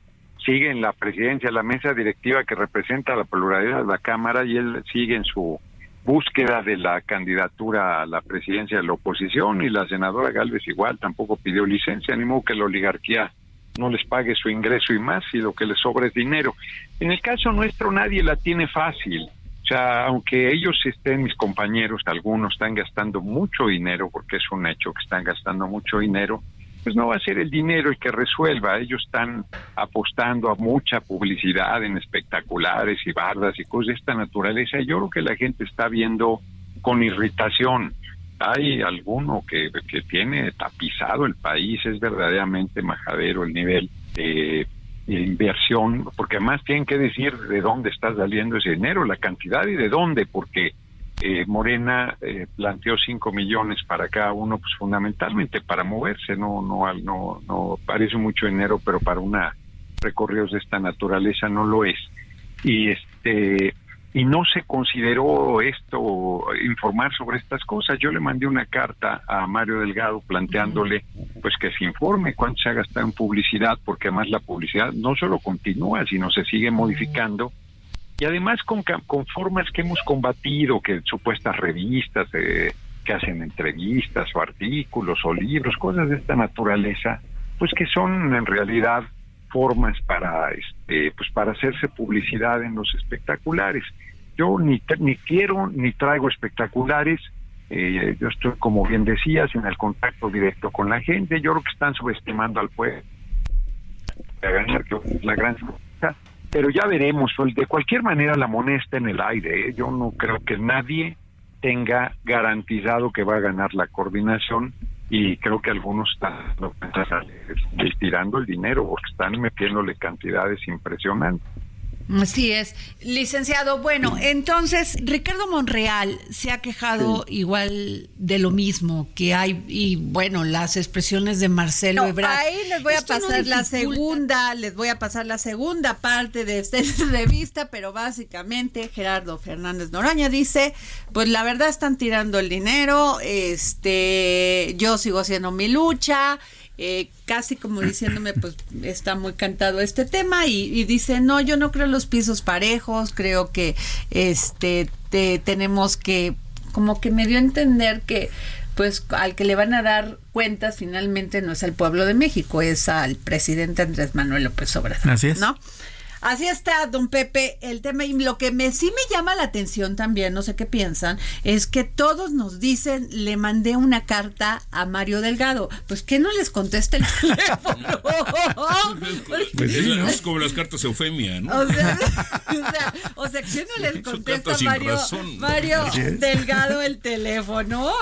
siguen la presidencia, la mesa directiva que representa la pluralidad de la Cámara y él sigue en su búsqueda de la candidatura a la presidencia de la oposición y la senadora Galvez igual tampoco pidió licencia, ni modo que la oligarquía no les pague su ingreso y más y lo que les sobra es dinero. En el caso nuestro nadie la tiene fácil. Sea, aunque ellos estén, mis compañeros, algunos están gastando mucho dinero, porque es un hecho que están gastando mucho dinero, pues no va a ser el dinero el que resuelva. Ellos están apostando a mucha publicidad en espectaculares y bardas y cosas de esta naturaleza. Yo creo que la gente está viendo con irritación. Hay alguno que, que tiene tapizado el país, es verdaderamente majadero el nivel de inversión, porque además tienen que decir de dónde está saliendo ese dinero, la cantidad y de dónde, porque eh, Morena eh, planteó 5 millones para cada uno, pues fundamentalmente para moverse, no, no, no, no parece mucho dinero, pero para una recorridos de esta naturaleza no lo es. Y este y no se consideró esto informar sobre estas cosas. Yo le mandé una carta a Mario Delgado planteándole pues que se informe cuánto se ha gastado en publicidad, porque además la publicidad no solo continúa, sino se sigue modificando y además con, con formas que hemos combatido, que supuestas revistas eh, que hacen entrevistas o artículos o libros, cosas de esta naturaleza, pues que son en realidad formas para este pues para hacerse publicidad en los espectaculares. Yo ni ni quiero ni traigo espectaculares. eh, yo estoy como bien decías en el contacto directo con la gente. Yo creo que están subestimando al pueblo la gran pero ya veremos. De cualquier manera, la moneda está en el aire. ¿eh? Yo no creo que nadie tenga garantizado que va a ganar la coordinación y creo que algunos están estirando el dinero porque están metiéndole cantidades impresionantes. Así es. Licenciado, bueno, entonces Ricardo Monreal se ha quejado igual de lo mismo que hay, y bueno, las expresiones de Marcelo No, Ebrard. ahí les voy a Esto no pasar la segunda, les voy a pasar la segunda parte de esta entrevista, pero básicamente Gerardo Fernández Noraña dice, pues la verdad están tirando el dinero, este, yo sigo haciendo mi lucha, eh, casi como diciéndome, pues está muy cantado este tema y, y dice, no, yo no creo en los pisos parejos, creo que este te- tenemos que, como que me dio a entender que pues al que le van a dar cuentas finalmente no es al pueblo de México, es al presidente Andrés Manuel López Obrador. Así es. ¿No? Así está, don Pepe, el tema. Y lo que me, sí me llama la atención también, no sé qué piensan, es que todos nos dicen, le mandé una carta a Mario Delgado. Pues que no les contesta el teléfono. Pues es, es como las cartas eufemia, ¿no? O sea, o sea, o sea, ¿qué no les contesta sin Mario, razón. Delgado el teléfono?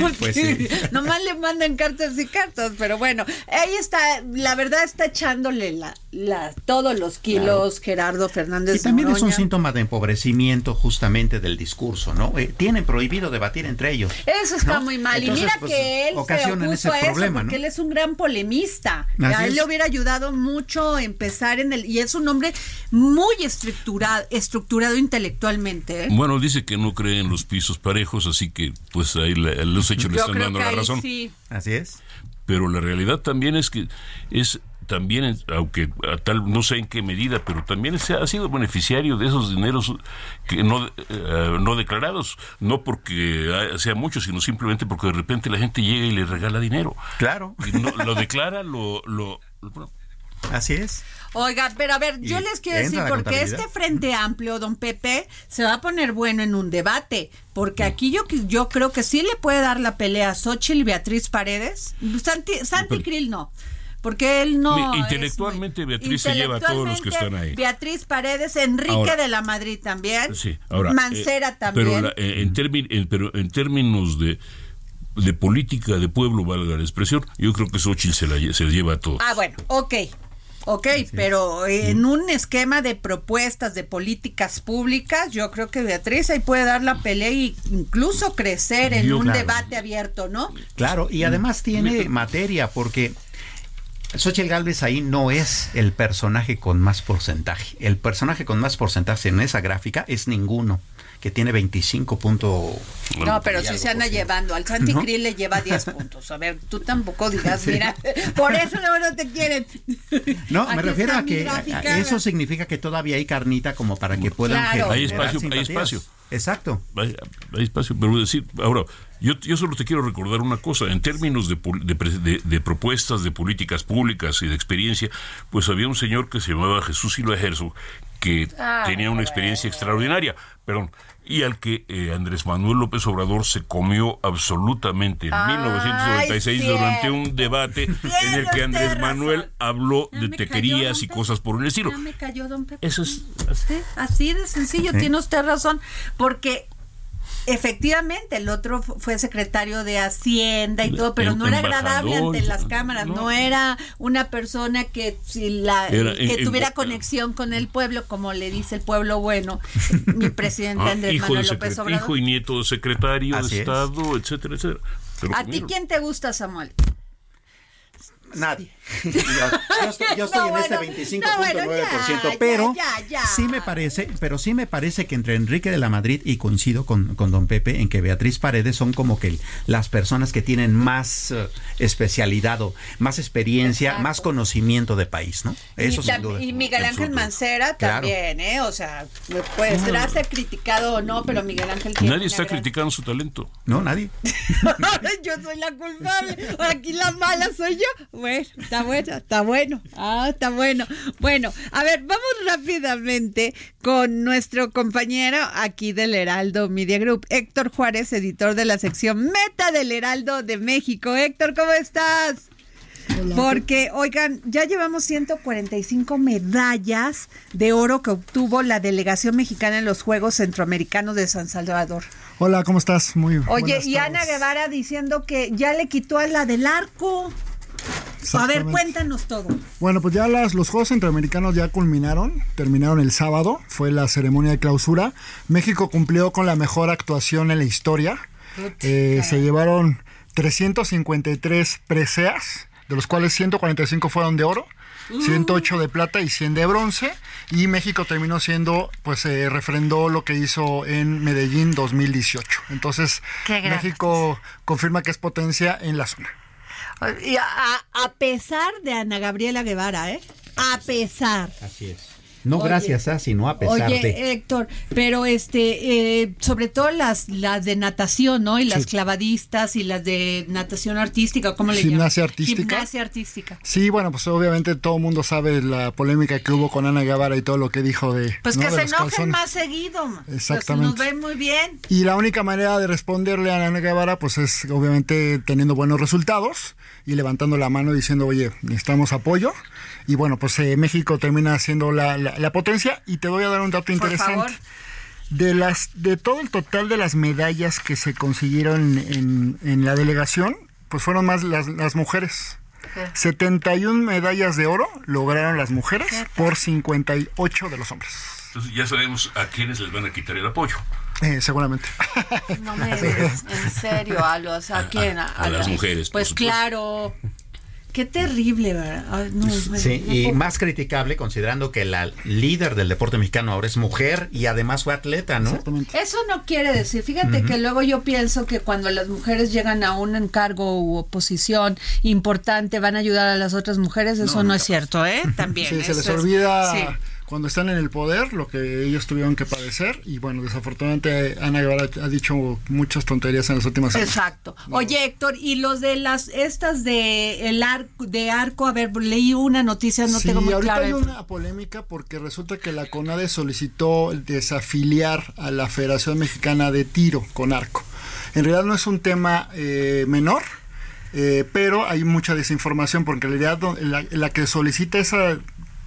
Porque Pues sí. nomás le mandan cartas y cartas, pero bueno, ahí está, la verdad está echándole la, la, todos los kilos Gerardo Fernández Y también es un síntoma de empobrecimiento justamente del discurso, ¿no? Eh, tienen prohibido debatir entre ellos. Eso está ¿no? muy mal. Entonces, y mira pues, que él se opuso ese a eso problema, porque ¿no? él es un gran polemista. Así a él es. le hubiera ayudado mucho empezar en el... Y es un hombre muy estructurado, estructurado intelectualmente. ¿eh? Bueno, dice que no cree en los pisos parejos, así que pues ahí la- los hechos le están dando la razón. sí. Así es. Pero la realidad también es que es también, aunque a tal no sé en qué medida, pero también se ha sido beneficiario de esos dineros que no eh, no declarados, no porque sea mucho, sino simplemente porque de repente la gente llega y le regala dinero. Claro. Y no- lo declara, lo, lo bueno, Así es. Oiga, pero a ver, yo Y les quiero decir, porque este Frente Amplio, don Pepe, se va a poner bueno en un debate, porque aquí yo, yo creo que sí le puede dar la pelea a Xochitl y Beatriz Paredes. Santi, Santi Krill no. Porque él no. Intelectualmente muy- Beatriz se lleva a todos los que están ahí. Beatriz Paredes, Enrique Ahora- de la Madrid también. Sí, ahora. Mancera eh, también. Pero, la- eh, en, términ- en- pero en términos de, de política de pueblo, valga la expresión, yo creo que Xochitl se, la, se lleva a todos. Ah, bueno, ok. Ok, pero en un esquema de propuestas de políticas públicas, yo creo que Beatriz ahí puede dar la pelea e incluso crecer en Yo, un claro. debate abierto, ¿no? Claro, y además tiene materia porque Xochitl Galvez ahí no es el personaje con más porcentaje. El personaje con más porcentaje en esa gráfica es ninguno, que tiene 25 punto... No, pero sí algo se anda llevando. Al Santi ¿No? Krill le lleva 10 puntos. A ver, tú tampoco digas, Sí. mira, por eso no te quieren. No, Aquí me refiero a que a- eso significa que todavía hay carnita como para que puedan Claro. Hay espacio, hay simpatías. espacio. Exacto. Hay, hay espacio, pero decir, ahora, yo, yo solo te quiero recordar una cosa, en términos de, de de- de propuestas de políticas públicas y de experiencia, pues había un señor que se llamaba Jesús Silva Herzog, que Ah, tenía una experiencia extraordinaria, perdón, y al que eh, Andrés Manuel López Obrador se comió absolutamente en Ay, 1996 cierto. durante un debate en el que Andrés razón. Manuel habló de tequerías cayó, y cosas por el estilo. Ya me cayó, don Pepe. Eso es Sí, así de sencillo, tiene usted razón, porque efectivamente el otro fu- fue secretario de Hacienda y todo, pero no era agradable ante las cámaras, no, era una persona que si la Era- que en- en- tuviera conexión con el pueblo, como le dice el pueblo bueno, mi presidente Ah, Andrés Manuel López Obrador. hijo y nieto de secretario Así de es. Estado, etcétera, etcétera. ¿A ti quién te gusta, Samuel? Nadie. Yo, estoy, yo estoy No, en este bueno, 25.9%, no, bueno, pero ya, ya, ya. sí me parece, pero sí me parece que entre Enrique de la Madrid y coincido con, con don Pepe en que Beatriz Paredes son como que las personas que tienen más eh, especialidad o más experiencia, Exacto. más conocimiento de país, ¿no? Eso y, sin duda. y Miguel Ángel. Mancera Claro. también, ¿eh? O sea, pues será ser criticado o no, pero Miguel Ángel tiene Nadie está gran- criticando su talento. No, nadie. yo soy la culpable. Aquí la mala soy yo. Bueno, está bueno, está bueno. Ah, está bueno. Bueno, a ver, vamos rápidamente con nuestro compañero aquí del Heraldo Media Group, Héctor Juárez, editor de la sección Meta del Heraldo de México. Héctor, ¿cómo estás? Porque, oigan, ya llevamos 145 medallas de oro que obtuvo la delegación mexicana en los Juegos Centroamericanos de San Salvador. Hola, ¿cómo estás? Muy Oye, y tardes. Ana Guevara diciendo que ya le quitó a la del arco. A ver, cuéntanos todo. Bueno, pues ya las, los Juegos Centroamericanos ya culminaron, terminaron el sábado, fue la ceremonia de clausura. México cumplió con la mejor actuación en la historia. Eh, se llevaron 353 preseas, de los cuales 145 fueron de oro. 108 de plata y 100 de bronce y México terminó siendo pues eh, refrendó lo que hizo en Medellín 2018 entonces México confirma que es potencia en la zona Y a, a pesar de Ana Gabriela Guevara, ¿eh? A pesar. Así es. No Oye, gracias a, sino a pesar Oye, de. Héctor, pero este, eh, sobre todo las, las de natación, ¿no? Y las Sí. clavadistas y las de natación artística, ¿cómo le Gimnasia llaman? artística. Gimnasia artística. Sí, bueno, pues obviamente todo el mundo sabe la polémica que hubo con Ana Guevara y todo lo que dijo de. Pues ¿no? que de se los enojen calzones. más seguido. Exactamente. Pues nos ven muy bien. Y la única manera de responderle a Ana Guevara, pues es obviamente teniendo buenos resultados y levantando la mano diciendo, oye, necesitamos apoyo. Y bueno, pues eh, México termina siendo la, la- la potencia. Y te voy a dar un dato interesante. favor. De las, de todo el total de las medallas que se consiguieron en, en la delegación, pues fueron más las, las mujeres. 71 medallas de oro lograron las mujeres por 58 de los hombres. Entonces ya sabemos a quiénes les van a quitar el apoyo. Eh, seguramente. No me digas, en serio, a los a quién a, a las mujeres, por Pues claro. Qué terrible, ¿verdad? Ay, no, bueno, Sí, no y puedo- más criticable considerando que la líder del deporte mexicano ahora es mujer y además fue atleta, ¿no? Eso no quiere decir, fíjate que luego yo pienso que cuando las mujeres llegan a un encargo u posición importante van a ayudar a las otras mujeres, eso no, es cierto, ¿eh? También. Sí, se les es- olvida sí. Cuando están en el poder lo que ellos tuvieron que padecer y bueno, desafortunadamente Ana Guevara ha dicho muchas tonterías en las últimas. Exacto. Oye, Héctor, y los de las estas de el arco de arco, a ver, leí una noticia, no sí, tengo muy ahorita claro. hay una polémica porque resulta que la CONADE solicitó desafiliar a la Federación Mexicana de Tiro con arco. En realidad no es un tema eh, menor, eh, pero hay mucha desinformación porque en realidad la, la que solicita esa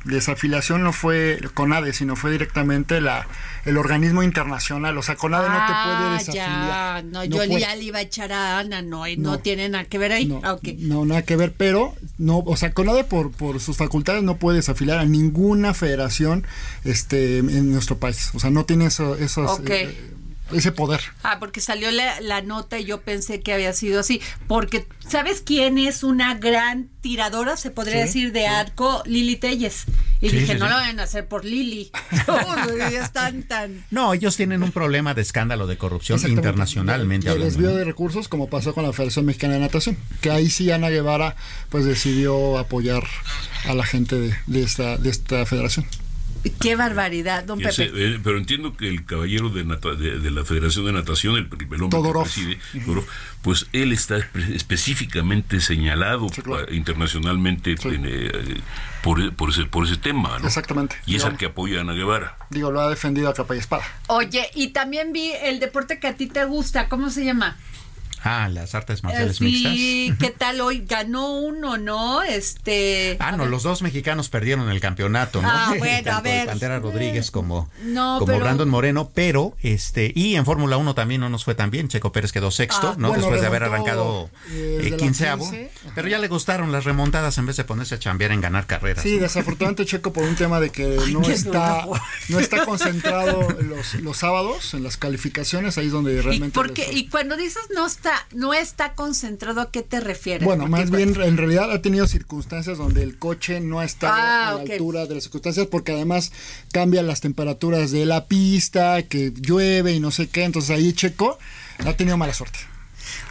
desafiliación no fue CONADE, sino fue directamente la, el organismo internacional. O sea, CONADE no te puede Ah, desafiliar. ya, no, No yo puede. ya le iba a echar a Ana, no, y no, No. tiene nada que ver ahí. No, Ah, no, nada que ver, pero no, o sea, CONADE por, por sus facultades no puede desafiliar a ninguna federación este en nuestro país. O sea, no tiene eso, esos, eh, ese poder. Ah, porque salió la, la nota y yo pensé que había sido así. Porque, ¿sabes quién es una gran tiradora, se podría Sí, decir, de arco? Lili Telles. Y Sí, dije, sí, no sí. lo van a hacer por Lili. Están tan... No, ellos tienen un problema de escándalo de corrupción internacionalmente hablando. desvío ¿no? de recursos como pasó con la Federación Mexicana de Natación que ahí sí Ana Guevara pues decidió apoyar a la gente de, de esta de esta federación Qué barbaridad, don ese- Pepe. eh, pero entiendo que el caballero de, nata- de- de la Federación de Natación, el, el hombre Todorov. que preside, Todorov, pues él está espe- específicamente señalado pa- internacionalmente en, eh, por, por ese, por ese tema, ¿no? Exactamente. Y es al que apoya a Ana Guevara. digo, lo ha defendido a capa y espada. Oye, y también vi el deporte que a ti te gusta, ¿cómo se llama? Ah, las artes Eh, marciales mixtas. sí, ¿qué tal hoy? Ganó uno, ¿no? Este. Ah, no, los dos mexicanos perdieron el campeonato, ¿no? Ah, bueno, Tanto a ver. Pantera Rodríguez como, No, como pero- Brandon Moreno, pero este, y en Fórmula 1 también no nos fue tan bien. Checo Pérez quedó sexto, Ah, ¿no? bueno, Después de haber arrancado eh, eh, quinceavo. 15, Pero ya le gustaron las remontadas en vez de ponerse a chambear en ganar carreras. Sí, ¿no? desafortunadamente Checo por un tema de que no está duro. no está concentrado los, los sábados en las calificaciones, ahí es donde ¿Y, realmente por le qué? y cuando dices no está, no está concentrado, ¿a qué te refieres? Bueno, más bien en realidad ha tenido circunstancias donde el coche no ha estado Ah, a la ok. altura de las circunstancias porque además cambian las temperaturas de la pista, que llueve y no sé qué, entonces ahí Checo ha tenido mala suerte.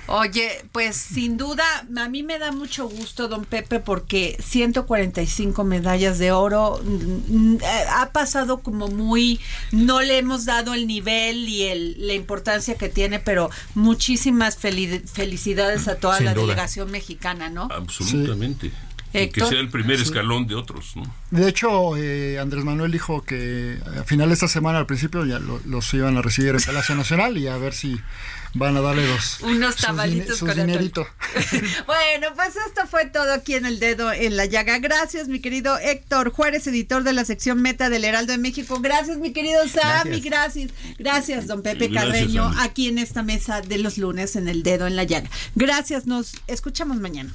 Oye, pues sin duda, a mí me da mucho gusto, don Pepe, porque 145 medallas de oro mm, mm, eh, ha pasado como muy, no le hemos dado el nivel y el, la importancia que tiene, pero muchísimas feli- felicidades a toda Sin la duda. delegación mexicana, ¿no? Absolutamente. Y que sea el primer Sí. escalón de otros, ¿no? De hecho, eh, Andrés Manuel dijo que a final de esta semana, al principio, ya lo- los iban a recibir en Palacio Nacional y a ver si van a darle los Unos tamalitos sus con dinerito. Bueno, pues esto fue todo aquí en el dedo en la llaga. Gracias, mi querido Héctor Juárez, editor de la sección Meta del Heraldo de México. Gracias, mi querido Sammy. Gracias. Gracias, don Pepe Gracias, Carreño, Sammy. aquí en esta mesa de los lunes en el dedo en la llaga. Gracias, nos escuchamos mañana.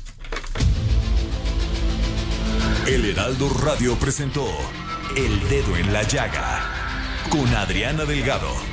El Heraldo Radio presentó El Dedo en la Llaga con Adriana Delgado.